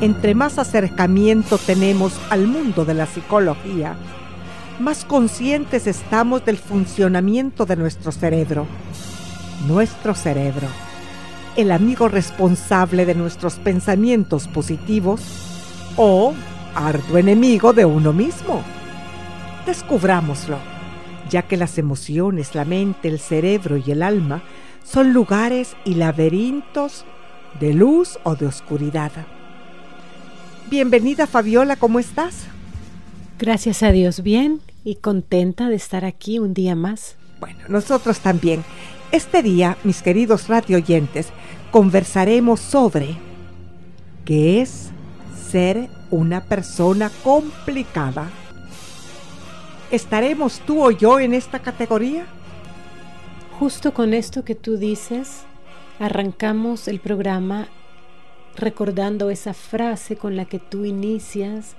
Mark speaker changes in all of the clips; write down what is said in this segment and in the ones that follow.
Speaker 1: Entre más acercamiento tenemos al mundo de la psicología, más conscientes estamos del funcionamiento de nuestro cerebro. Nuestro cerebro, el amigo responsable de nuestros pensamientos positivos o arduo enemigo de uno mismo. Descubrámoslo, ya que las emociones, la mente, el cerebro y el alma son lugares y laberintos de luz o de oscuridad. Bienvenida Fabiola, ¿cómo estás?
Speaker 2: Gracias a Dios, bien y contenta de estar aquí un día más.
Speaker 1: Bueno, nosotros también. Este día, mis queridos radio oyentes, conversaremos sobre qué es ser una persona complicada. ¿Estaremos tú o yo en esta categoría?
Speaker 2: Justo con esto que tú dices, arrancamos el programa recordando esa frase con la que tú inicias,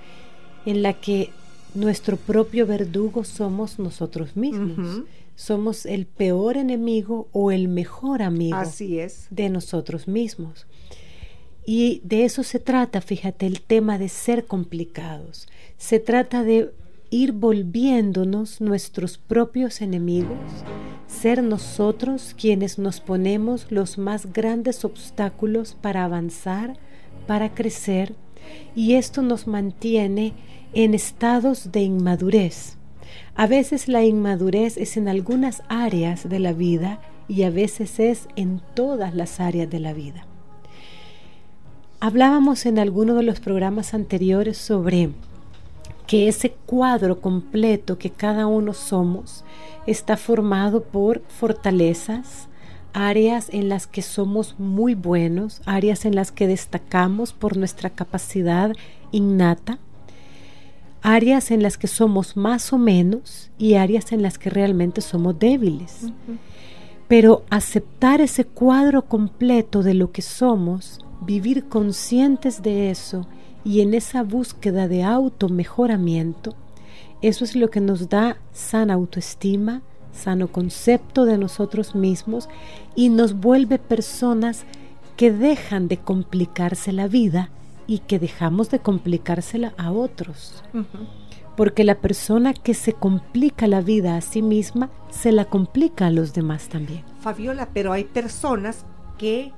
Speaker 2: en la que nuestro propio verdugo somos nosotros mismos. Somos el peor enemigo o el mejor amigo
Speaker 1: Así es.
Speaker 2: de nosotros mismos. Y de eso se trata, fíjate, el tema de ser complicados. Se trata de ir volviéndonos nuestros propios enemigos, ser nosotros quienes nos ponemos los más grandes obstáculos para avanzar, para crecer, y esto nos mantiene en estados de inmadurez. A veces la inmadurez es en algunas áreas de la vida y a veces es en todas las áreas de la vida. Hablábamos en alguno de los programas anteriores sobre que ese cuadro completo que cada uno somos está formado por fortalezas, áreas en las que somos muy buenos, áreas en las que destacamos por nuestra capacidad innata, áreas en las que somos más o menos y áreas en las que realmente somos débiles. Pero aceptar ese cuadro completo de lo que somos, vivir conscientes de eso y en esa búsqueda de auto-mejoramiento, eso es lo que nos da sana autoestima, sano concepto de nosotros mismos y nos vuelve personas que dejan de complicarse la vida y que dejamos de complicársela a otros. Porque la persona que se complica la vida a sí misma, se la complica a los demás también.
Speaker 1: Fabiola, pero hay personas que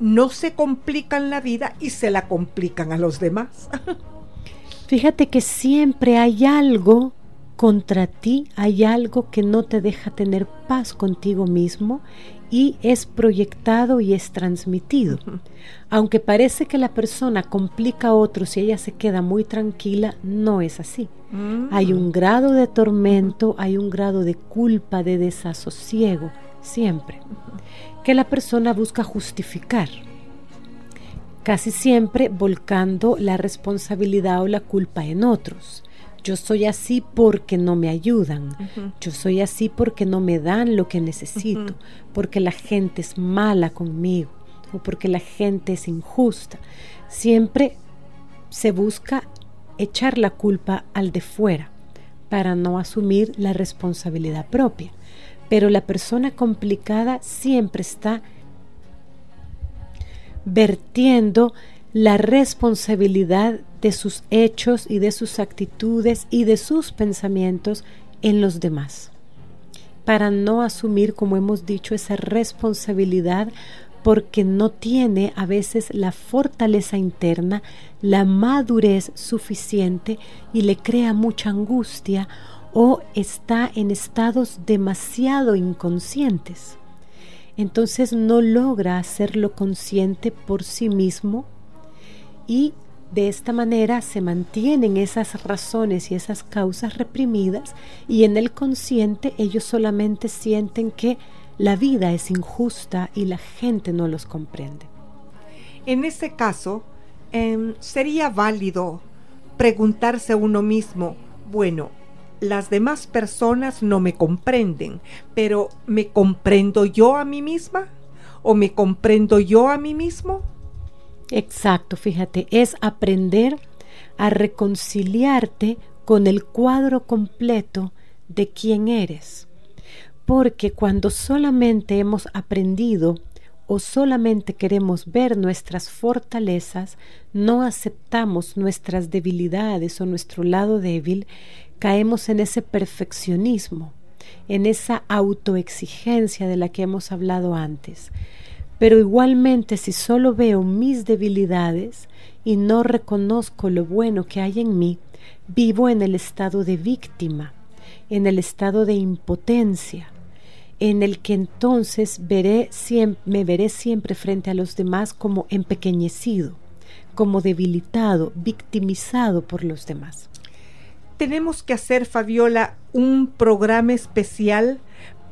Speaker 1: no se complican la vida y se la complican a los demás.
Speaker 2: Fíjate que siempre hay algo contra ti, hay algo que no te deja tener paz contigo mismo y es proyectado y es transmitido. Aunque parece que la persona complica a otros y ella se queda muy tranquila, no es así. Mm. Hay un grado de tormento, hay un grado de culpa, de desasosiego, siempre, que la persona busca justificar casi siempre volcando la responsabilidad o la culpa en otros. Yo soy así porque no me ayudan. Yo soy así porque no me dan lo que necesito. Porque la gente es mala conmigo. O porque la gente es injusta. Siempre se busca echar la culpa al de fuera para no asumir la responsabilidad propia. Pero la persona complicada siempre está vertiendo la responsabilidad de sus hechos y de sus actitudes y de sus pensamientos en los demás, para no asumir, como hemos dicho, esa responsabilidad porque no tiene a veces la fortaleza interna, la madurez suficiente y le crea mucha angustia o está en estados demasiado inconscientes entonces no logra hacerlo consciente por sí mismo y de esta manera se mantienen esas razones y esas causas reprimidas y en el consciente ellos solamente sienten que la vida es injusta y la gente no los comprende.
Speaker 1: En ese caso, em, sería válido preguntarse a uno mismo, bueno, las demás personas no me comprenden, pero ¿me comprendo yo a mí misma? ¿O me comprendo yo a mí mismo?
Speaker 2: Exacto, fíjate, es aprender a reconciliarte con el cuadro completo de quién eres. Porque cuando solamente hemos aprendido o solamente queremos ver nuestras fortalezas, no aceptamos nuestras debilidades o nuestro lado débil, caemos en ese perfeccionismo, en esa autoexigencia de la que hemos hablado antes. Pero igualmente si solo veo mis debilidades y no reconozco lo bueno que hay en mí, vivo en el estado de víctima, en el estado de impotencia, en el que entonces veré me veré siempre frente a los demás como empequeñecido, como debilitado, victimizado por los demás
Speaker 1: tenemos que hacer, Fabiola, un programa especial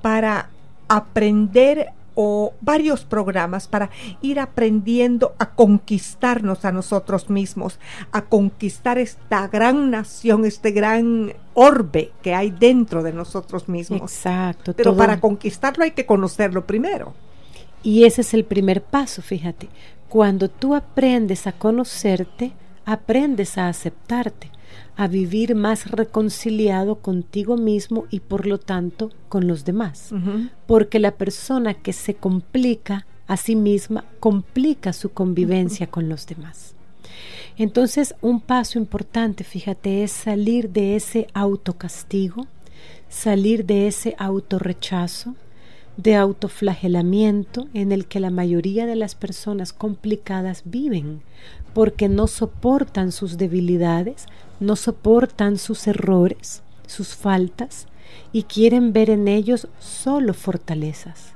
Speaker 1: para aprender o varios programas para ir aprendiendo a conquistarnos a nosotros mismos, a conquistar esta gran nación, este gran orbe que hay dentro de nosotros mismos.
Speaker 2: Exacto.
Speaker 1: Pero para conquistarlo hay que conocerlo primero.
Speaker 2: Y ese es el primer paso, fíjate. Cuando tú aprendes a conocerte, aprendes a aceptarte a vivir más reconciliado contigo mismo y por lo tanto con los demás. Porque la persona que se complica a sí misma complica su convivencia con los demás. Entonces, un paso importante, fíjate, es salir de ese autocastigo, salir de ese autorrechazo, de autoflagelamiento en el que la mayoría de las personas complicadas viven, porque no soportan sus debilidades, no soportan sus errores, sus faltas, y quieren ver en ellos solo fortalezas.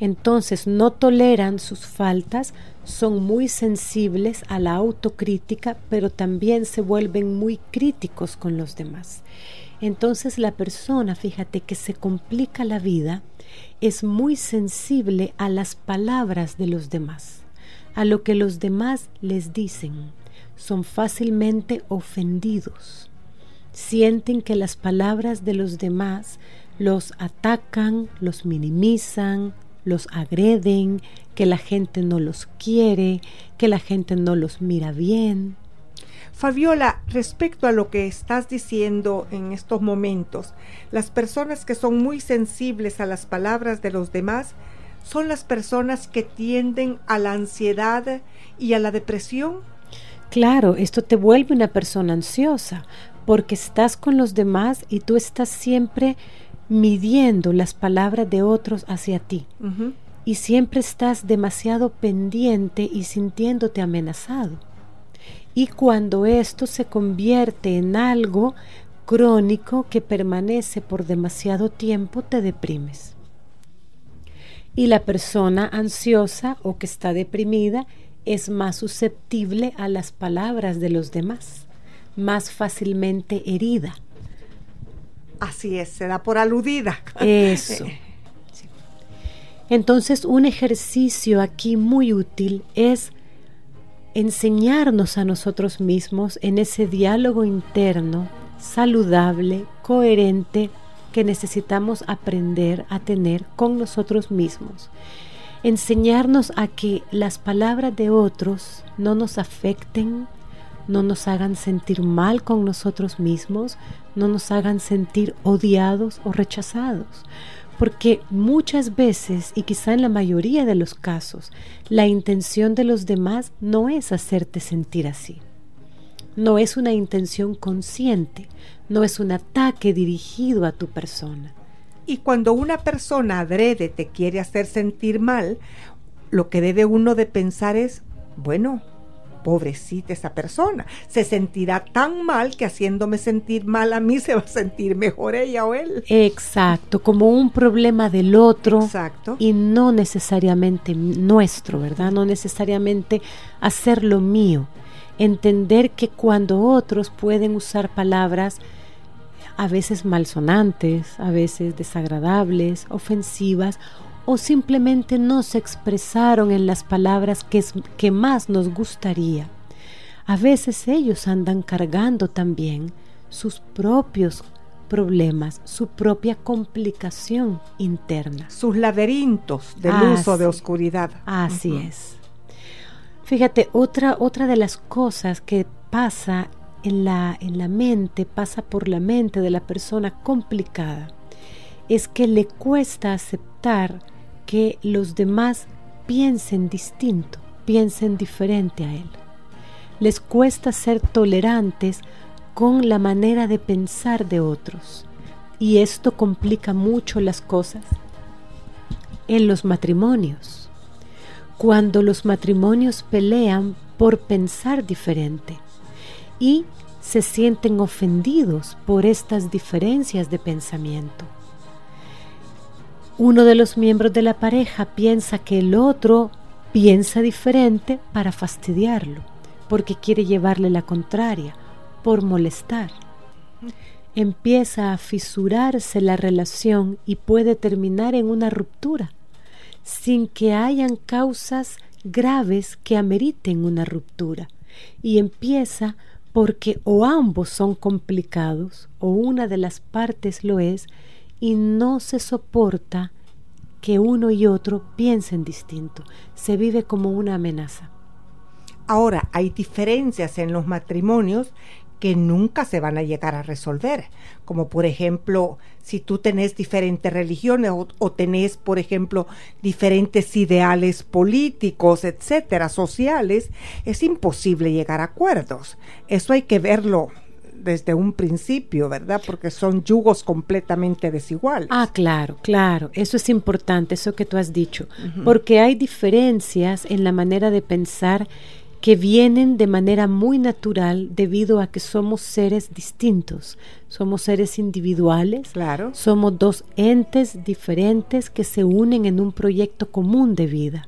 Speaker 2: Entonces no toleran sus faltas, son muy sensibles a la autocrítica, pero también se vuelven muy críticos con los demás. Entonces la persona, fíjate, que se complica la vida, es muy sensible a las palabras de los demás, a lo que los demás les dicen. Son fácilmente ofendidos. Sienten que las palabras de los demás los atacan, los minimizan, los agreden, que la gente no los quiere, que la gente no los mira bien.
Speaker 1: Fabiola, respecto a lo que estás diciendo en estos momentos, las personas que son muy sensibles a las palabras de los demás son las personas que tienden a la ansiedad y a la depresión?
Speaker 2: Claro, esto te vuelve una persona ansiosa porque estás con los demás y tú estás siempre midiendo las palabras de otros hacia ti. Y siempre estás demasiado pendiente y sintiéndote amenazado. Y cuando esto se convierte en algo crónico que permanece por demasiado tiempo, te deprimes. Y la persona ansiosa o que está deprimida es más susceptible a las palabras de los demás, más fácilmente herida.
Speaker 1: Así es, se da por aludida.
Speaker 2: Eso. Entonces, un ejercicio aquí muy útil es enseñarnos a nosotros mismos en ese diálogo interno saludable, coherente, que necesitamos aprender a tener con nosotros mismos. Enseñarnos a que las palabras de otros no nos afecten, no nos hagan sentir mal con nosotros mismos, no nos hagan sentir odiados o rechazados. Porque muchas veces, y quizá en la mayoría de los casos, la intención de los demás no es hacerte sentir así. No es una intención consciente, no es un ataque dirigido a tu persona.
Speaker 1: Y cuando una persona adrede te quiere hacer sentir mal, lo que debe uno de pensar es, bueno, pobrecita esa persona, se sentirá tan mal que haciéndome sentir mal a mí se va a sentir mejor ella o él.
Speaker 2: Exacto, como un problema del otro
Speaker 1: Exacto.
Speaker 2: y no necesariamente nuestro, ¿verdad? No necesariamente hacerlo mío. Entender que cuando otros pueden usar palabras a veces malsonantes, a veces desagradables, ofensivas o simplemente no se expresaron en las palabras que, que más nos gustaría. A veces ellos andan cargando también sus propios problemas, su propia complicación interna.
Speaker 1: Sus laberintos de luz o de oscuridad.
Speaker 2: Así es. Fíjate, otra, otra de las cosas que pasa en la, en la mente, pasa por la mente de la persona complicada, es que le cuesta aceptar que los demás piensen distinto, piensen diferente a él. Les cuesta ser tolerantes con la manera de pensar de otros y esto complica mucho las cosas en los matrimonios. Cuando los matrimonios pelean por pensar diferente y se sienten ofendidos por estas diferencias de pensamiento uno de los miembros de la pareja piensa que el otro piensa diferente para fastidiarlo, porque quiere llevarle la contraria, por molestar. Empieza a fisurarse la relación y puede terminar en una ruptura, sin que hayan causas graves que ameriten una ruptura. Y empieza porque o ambos son complicados o una de las partes lo es y no se soporta que uno y otro piensen distinto. Se vive como una amenaza.
Speaker 1: Ahora, hay diferencias en los matrimonios que nunca se van a llegar a resolver, como por ejemplo, si tú tenés diferentes religiones o, o, tenés, por ejemplo, diferentes ideales políticos, etcétera, sociales, es imposible llegar a acuerdos. Eso hay que verlo desde un principio, ¿verdad? Porque son yugos completamente desiguales.
Speaker 2: Ah, claro, claro. Eso es importante, eso que tú has dicho. Porque hay diferencias en la manera de pensar que vienen de manera muy natural debido a que somos seres distintos, somos seres individuales,
Speaker 1: claro.
Speaker 2: somos dos entes diferentes que se unen en un proyecto común de vida.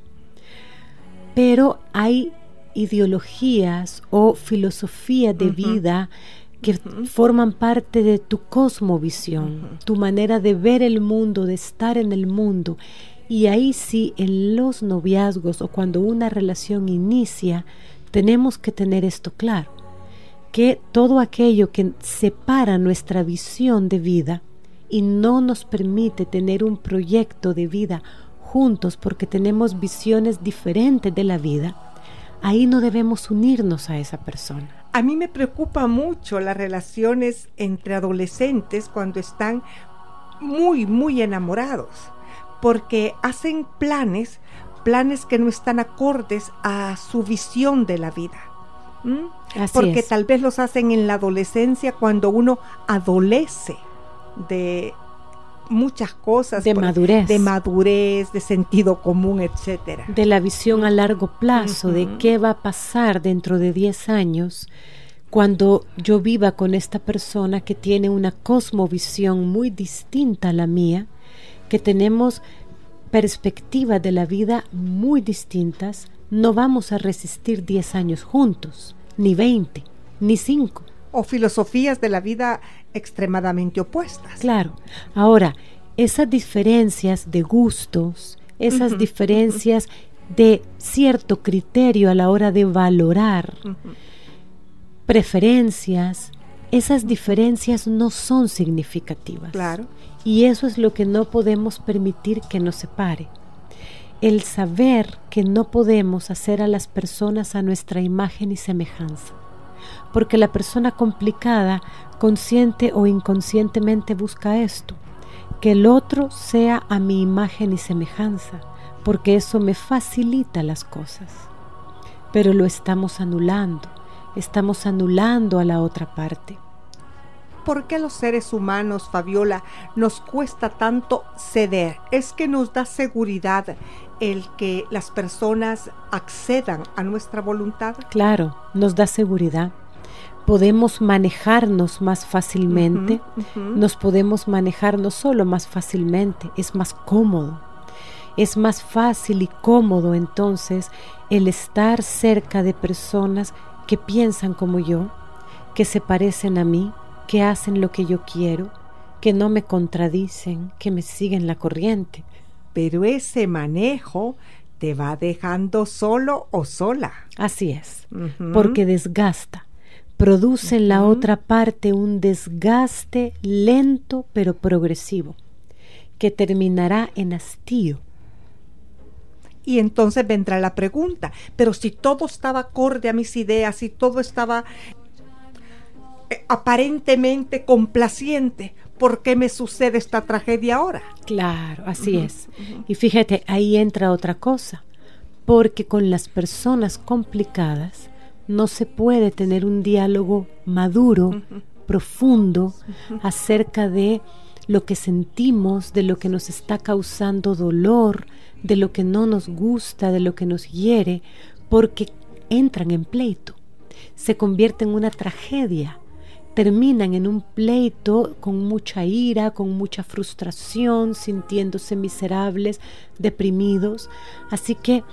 Speaker 2: Pero hay ideologías o filosofía de vida que forman parte de tu cosmovisión, tu manera de ver el mundo, de estar en el mundo. Y ahí sí, en los noviazgos o cuando una relación inicia, tenemos que tener esto claro, que todo aquello que separa nuestra visión de vida y no nos permite tener un proyecto de vida juntos porque tenemos visiones diferentes de la vida, ahí no debemos unirnos a esa persona.
Speaker 1: A mí me preocupa mucho las relaciones entre adolescentes cuando están muy, muy enamorados, porque hacen planes, planes que no están acordes a su visión de la vida. Porque tal vez los hacen en la adolescencia cuando uno adolece de muchas cosas.
Speaker 2: De madurez.
Speaker 1: De madurez, de sentido común, etcétera.
Speaker 2: De la visión a largo plazo, de qué va a pasar dentro de 10 años cuando yo viva con esta persona que tiene una cosmovisión muy distinta a la mía, que tenemos perspectivas de la vida muy distintas, no vamos a resistir 10 años juntos, ni 20, ni 5
Speaker 1: o filosofías de la vida extremadamente opuestas.
Speaker 2: Claro. Ahora, esas diferencias de gustos, esas diferencias de cierto criterio a la hora de valorar preferencias, esas diferencias no son significativas.
Speaker 1: Claro.
Speaker 2: Y eso es lo que no podemos permitir que nos separe. El saber que no podemos hacer a las personas a nuestra imagen y semejanza porque la persona complicada, consciente o inconscientemente, busca esto, que el otro sea a mi imagen y semejanza, porque eso me facilita las cosas. Pero lo estamos anulando, estamos anulando a la otra parte.
Speaker 1: ¿Por qué a los seres humanos, Fabiola, nos cuesta tanto ceder? Es que nos da seguridad el que las personas accedan a nuestra voluntad.
Speaker 2: Claro, nos da seguridad podemos manejarnos más fácilmente, nos podemos manejar no solo más fácilmente, es más cómodo. Es más fácil y cómodo entonces el estar cerca de personas que piensan como yo, que se parecen a mí, que hacen lo que yo quiero, que no me contradicen, que me siguen la corriente.
Speaker 1: Pero ese manejo te va dejando solo o sola.
Speaker 2: Así es, porque desgasta produce en la otra parte un desgaste lento pero progresivo, que terminará en hastío.
Speaker 1: Y entonces vendrá la pregunta, pero si todo estaba acorde a mis ideas, si todo estaba eh, aparentemente complaciente, ¿por qué me sucede esta tragedia ahora?
Speaker 2: Claro, así es. Y fíjate, ahí entra otra cosa, porque con las personas complicadas, no se puede tener un diálogo maduro, profundo, acerca de lo que sentimos, de lo que nos está causando dolor, de lo que no nos gusta, de lo que nos hiere, porque entran en pleito, se convierten en una tragedia, terminan en un pleito con mucha ira, con mucha frustración, sintiéndose miserables, deprimidos. Así que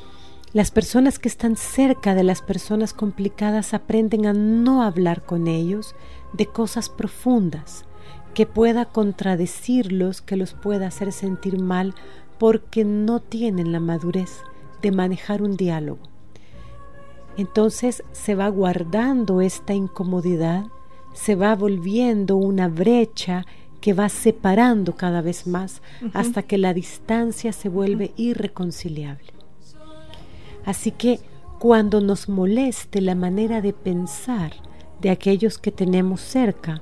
Speaker 2: las personas que están cerca de las personas complicadas aprenden a no hablar con ellos de cosas profundas, que pueda contradecirlos, que los pueda hacer sentir mal, porque no tienen la madurez de manejar un diálogo. Entonces se va guardando esta incomodidad, se va volviendo una brecha que va separando cada vez más hasta que la distancia se vuelve irreconciliable. Así que cuando nos moleste la manera de pensar de aquellos que tenemos cerca,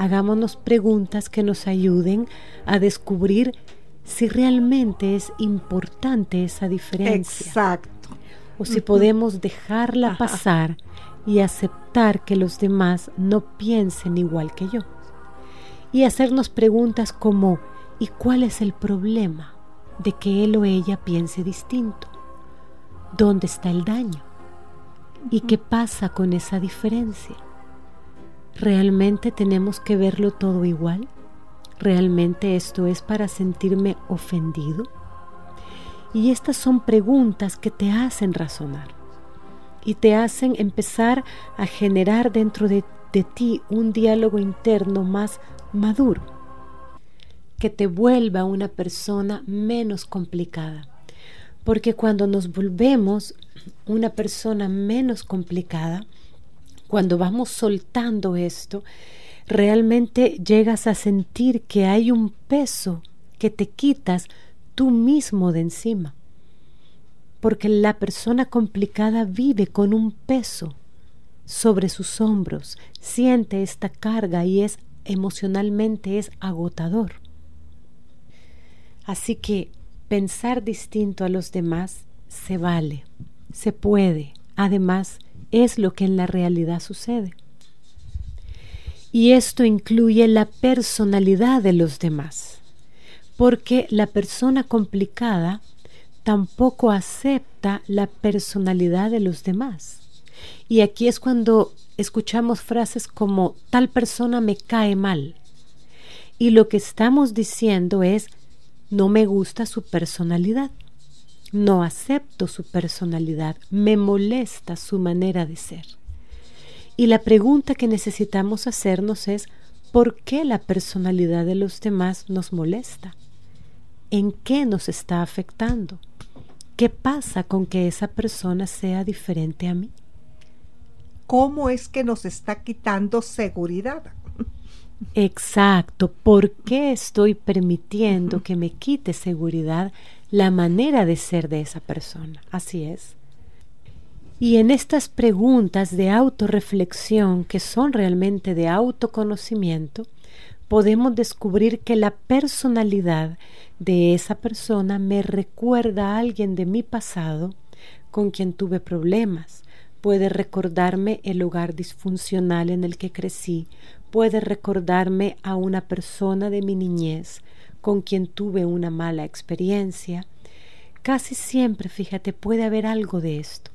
Speaker 2: hagámonos preguntas que nos ayuden a descubrir si realmente es importante esa diferencia.
Speaker 1: Exacto.
Speaker 2: O si podemos dejarla pasar y aceptar que los demás no piensen igual que yo. Y hacernos preguntas como ¿y cuál es el problema de que él o ella piense distinto? ¿Dónde está el daño? ¿Y qué pasa con esa diferencia? ¿Realmente tenemos que verlo todo igual? ¿Realmente esto es para sentirme ofendido? Y estas son preguntas que te hacen razonar y te hacen empezar a generar dentro de, de, ti un diálogo interno más maduro, que te vuelva una persona menos complicada, porque cuando nos volvemos una persona menos complicada, cuando vamos soltando esto, realmente llegas a sentir que hay un peso que te quitas tú mismo de encima. Porque la persona complicada vive con un peso sobre sus hombros, siente esta carga y es emocionalmente es agotador. Así que pensar distinto a los demás se vale, se puede, además es lo que en la realidad sucede. Y esto incluye la personalidad de los demás, porque la persona complicada tampoco acepta la personalidad de los demás. Y aquí es cuando escuchamos frases como tal persona me cae mal. Y lo que estamos diciendo es no me gusta su personalidad. No acepto su personalidad, me molesta su manera de ser. Y la pregunta que necesitamos hacernos es, ¿por qué la personalidad de los demás nos molesta? ¿En qué nos está afectando? ¿Qué pasa con que esa persona sea diferente a mí?
Speaker 1: ¿Cómo es que nos está quitando seguridad?
Speaker 2: Exacto. ¿Por qué estoy permitiendo que me quite seguridad la manera de ser de esa persona? Así es. Y en estas preguntas de autorreflexión, que son realmente de autoconocimiento, podemos descubrir que la personalidad de esa persona me recuerda a alguien de mi pasado con quien tuve problemas. Puede recordarme el hogar disfuncional en el que crecí, puede recordarme a una persona de mi niñez con quien tuve una mala experiencia. Casi siempre, fíjate, puede haber algo de esto.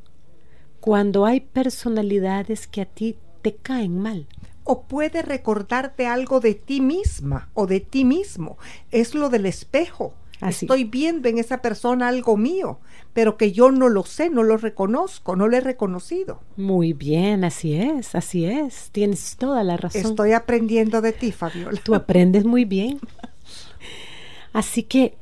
Speaker 2: Cuando hay personalidades que a ti te caen mal.
Speaker 1: O puede recordarte algo de ti misma o de ti mismo. Es lo del espejo. Estoy viendo en esa persona algo mío, pero que yo no lo sé, no lo reconozco, no lo he reconocido.
Speaker 2: Muy bien, así es, así es. Tienes toda la razón.
Speaker 1: Estoy aprendiendo de ti, Fabiola.
Speaker 2: Tú aprendes muy bien. Así que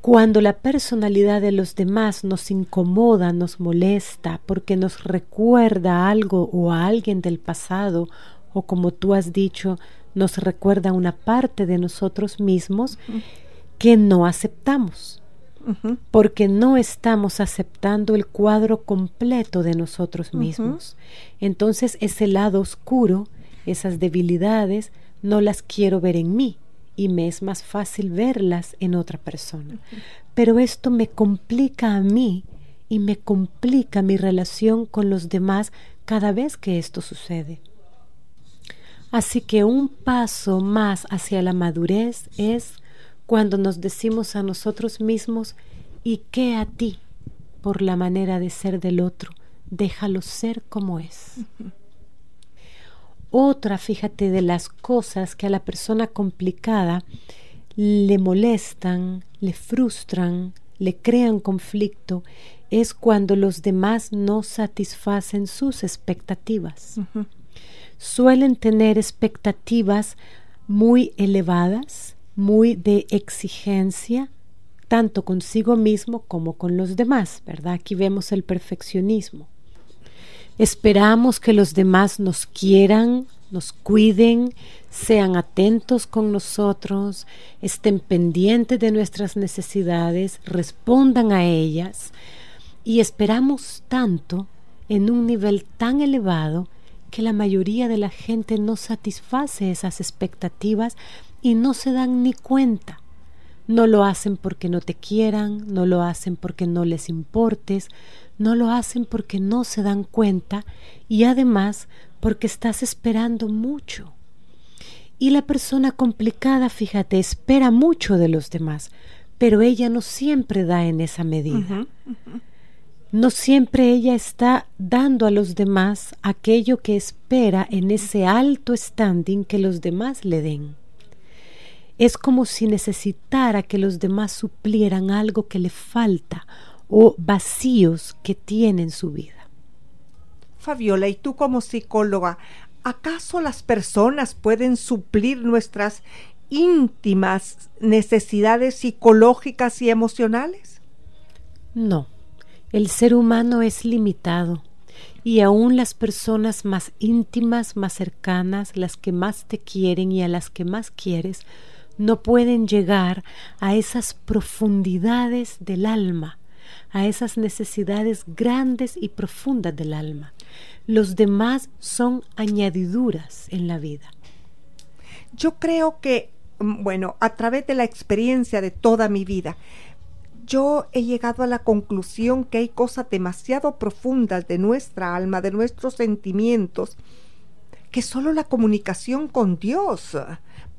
Speaker 2: cuando la personalidad de los demás nos incomoda, nos molesta, porque nos recuerda algo o a alguien del pasado, o como tú has dicho, nos recuerda una parte de nosotros mismos, que no aceptamos, porque no estamos aceptando el cuadro completo de nosotros mismos. Entonces ese lado oscuro, esas debilidades, no las quiero ver en mí y me es más fácil verlas en otra persona. Pero esto me complica a mí y me complica mi relación con los demás cada vez que esto sucede. Así que un paso más hacia la madurez es cuando nos decimos a nosotros mismos, ¿y qué a ti? por la manera de ser del otro, déjalo ser como es. Otra, fíjate, de las cosas que a la persona complicada le molestan, le frustran, le crean conflicto, es cuando los demás no satisfacen sus expectativas. Suelen tener expectativas muy elevadas, muy de exigencia, tanto consigo mismo como con los demás, ¿verdad? Aquí vemos el perfeccionismo. Esperamos que los demás nos quieran, nos cuiden, sean atentos con nosotros, estén pendientes de nuestras necesidades, respondan a ellas y esperamos tanto en un nivel tan elevado que la mayoría de la gente no satisface esas expectativas y no se dan ni cuenta. No lo hacen porque no te quieran, no lo hacen porque no les importes, no lo hacen porque no se dan cuenta y además porque estás esperando mucho. Y la persona complicada, fíjate, espera mucho de los demás, pero ella no siempre da en esa medida. No siempre ella está dando a los demás aquello que espera en ese alto standing que los demás le den. Es como si necesitara que los demás suplieran algo que le falta o vacíos que tiene en su vida.
Speaker 1: Fabiola, y tú como psicóloga, ¿acaso las personas pueden suplir nuestras íntimas necesidades psicológicas y emocionales?
Speaker 2: No, el ser humano es limitado y aún las personas más íntimas, más cercanas, las que más te quieren y a las que más quieres, no pueden llegar a esas profundidades del alma a esas necesidades grandes y profundas del alma. Los demás son añadiduras en la vida.
Speaker 1: Yo creo que, mm, bueno, a través de la experiencia de toda mi vida, yo he llegado a la conclusión que hay cosas demasiado profundas de nuestra alma, de nuestros sentimientos, que solo la comunicación con Dios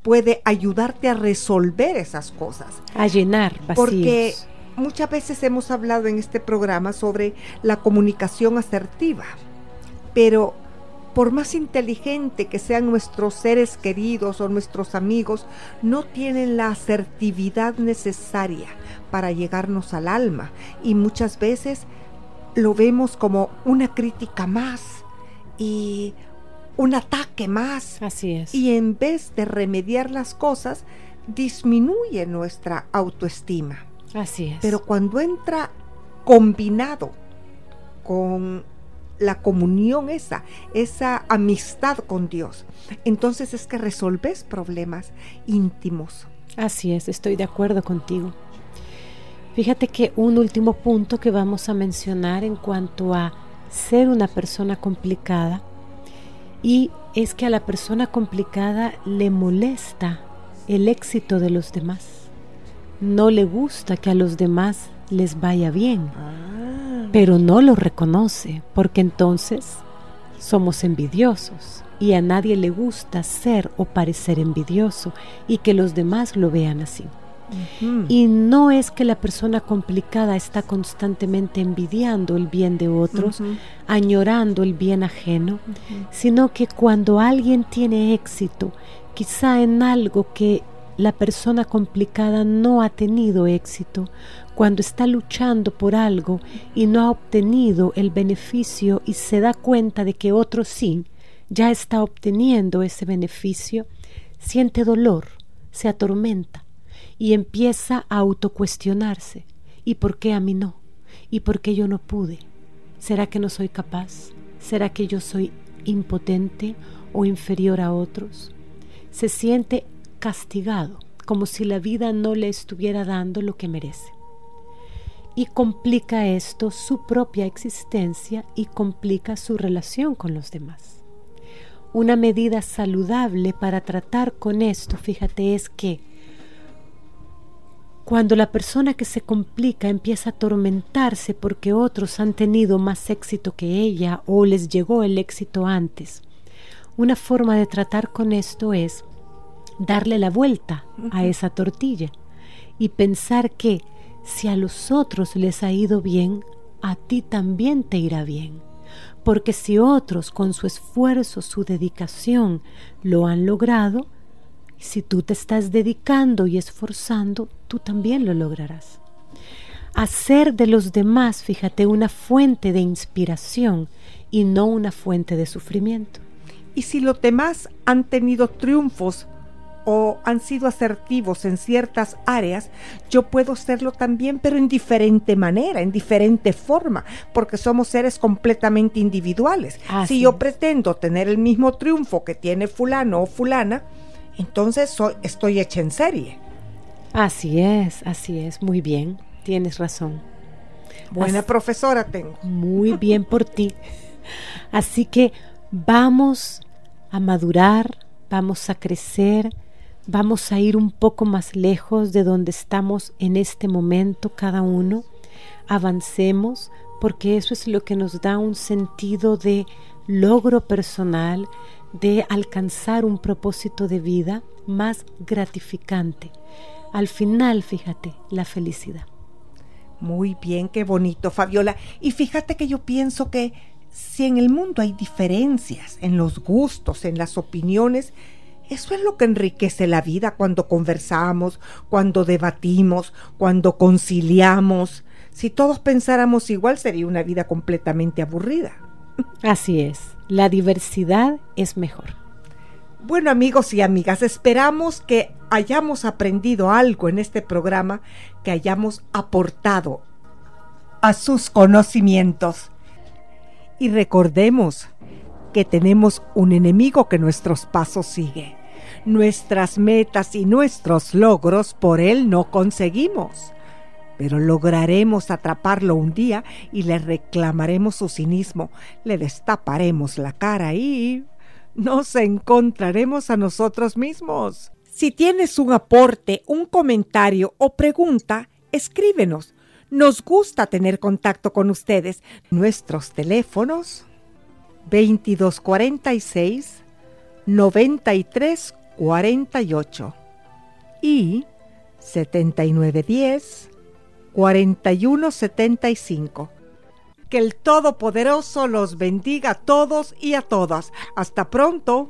Speaker 1: puede ayudarte a resolver esas cosas.
Speaker 2: A llenar vacíos.
Speaker 1: Porque muchas veces hemos hablado en este programa sobre la comunicación asertiva, pero por más inteligente que sean nuestros seres queridos o nuestros amigos, no tienen la asertividad necesaria para llegarnos al alma y muchas veces lo vemos como una crítica más y un ataque más.
Speaker 2: Así es.
Speaker 1: Y en vez de remediar las cosas, disminuye nuestra autoestima.
Speaker 2: Así es.
Speaker 1: Pero cuando entra combinado con la comunión esa, esa amistad con Dios, entonces es que resolves problemas íntimos.
Speaker 2: Así es, estoy de acuerdo contigo. Fíjate que un último punto que vamos a mencionar en cuanto a ser una persona complicada y es que a la persona complicada le molesta el éxito de los demás no le gusta que a los demás les vaya bien, ah. pero no lo reconoce, porque entonces somos envidiosos y a nadie le gusta ser o parecer envidioso y que los demás lo vean así. Y no es que la persona complicada está constantemente envidiando el bien de otros, añorando el bien ajeno, sino que cuando alguien tiene éxito, quizá en algo que la persona complicada no ha tenido éxito cuando está luchando por algo y no ha obtenido el beneficio y se da cuenta de que otro sí ya está obteniendo ese beneficio, siente dolor, se atormenta y empieza a autocuestionarse. ¿Y por qué a mí no? ¿Y por qué yo no pude? ¿Será que no soy capaz? ¿Será que yo soy impotente o inferior a otros? Se siente castigado, como si la vida no le estuviera dando lo que merece. Y complica esto su propia existencia y complica su relación con los demás. Una medida saludable para tratar con esto, fíjate, es que cuando la persona que se complica empieza a atormentarse porque otros han tenido más éxito que ella o les llegó el éxito antes, una forma de tratar con esto es darle la vuelta a esa tortilla y pensar que si a los otros les ha ido bien, a ti también te irá bien. Porque si otros con su esfuerzo, su dedicación lo han logrado, si tú te estás dedicando y esforzando, tú también lo lograrás. Hacer de los demás, fíjate, una fuente de inspiración y no una fuente de sufrimiento.
Speaker 1: Y si los demás han tenido triunfos o han sido asertivos en ciertas áreas, yo puedo serlo también, pero en diferente manera, en diferente forma, porque somos seres completamente individuales. si yo pretendo tener el mismo triunfo que tiene fulano o fulana, entonces soy, estoy hecha en serie.
Speaker 2: Así es, así es, muy bien, tienes razón.
Speaker 1: Buena profesora tengo.
Speaker 2: Muy bien por ti. Así que vamos a madurar, vamos a crecer, vamos a ir un poco más lejos de donde estamos en este momento cada uno, avancemos porque eso es lo que nos da un sentido de logro personal, de alcanzar un propósito de vida más gratificante. Al final, fíjate, la felicidad.
Speaker 1: Muy bien, qué bonito, Fabiola. Y fíjate que yo pienso que si en el mundo hay diferencias en los gustos, en las opiniones, eso es lo que enriquece la vida cuando conversamos, cuando debatimos, cuando conciliamos. Si todos pensáramos igual sería una vida completamente aburrida.
Speaker 2: Así es, la diversidad es mejor.
Speaker 1: Bueno amigos y amigas, esperamos que hayamos aprendido algo en este programa, que hayamos aportado a sus conocimientos. Y recordemos que tenemos un enemigo que nuestros pasos sigue. Nuestras metas y nuestros logros por él no conseguimos. Pero lograremos atraparlo un día y le reclamaremos su cinismo, le destaparemos la cara y nos encontraremos a nosotros mismos. Si tienes un aporte, un comentario o pregunta, escríbenos Nos gusta tener contacto con ustedes. Nuestros teléfonos 2246 9348 y 7910 4175. Que el Todopoderoso los bendiga a todos y a todas. Hasta pronto.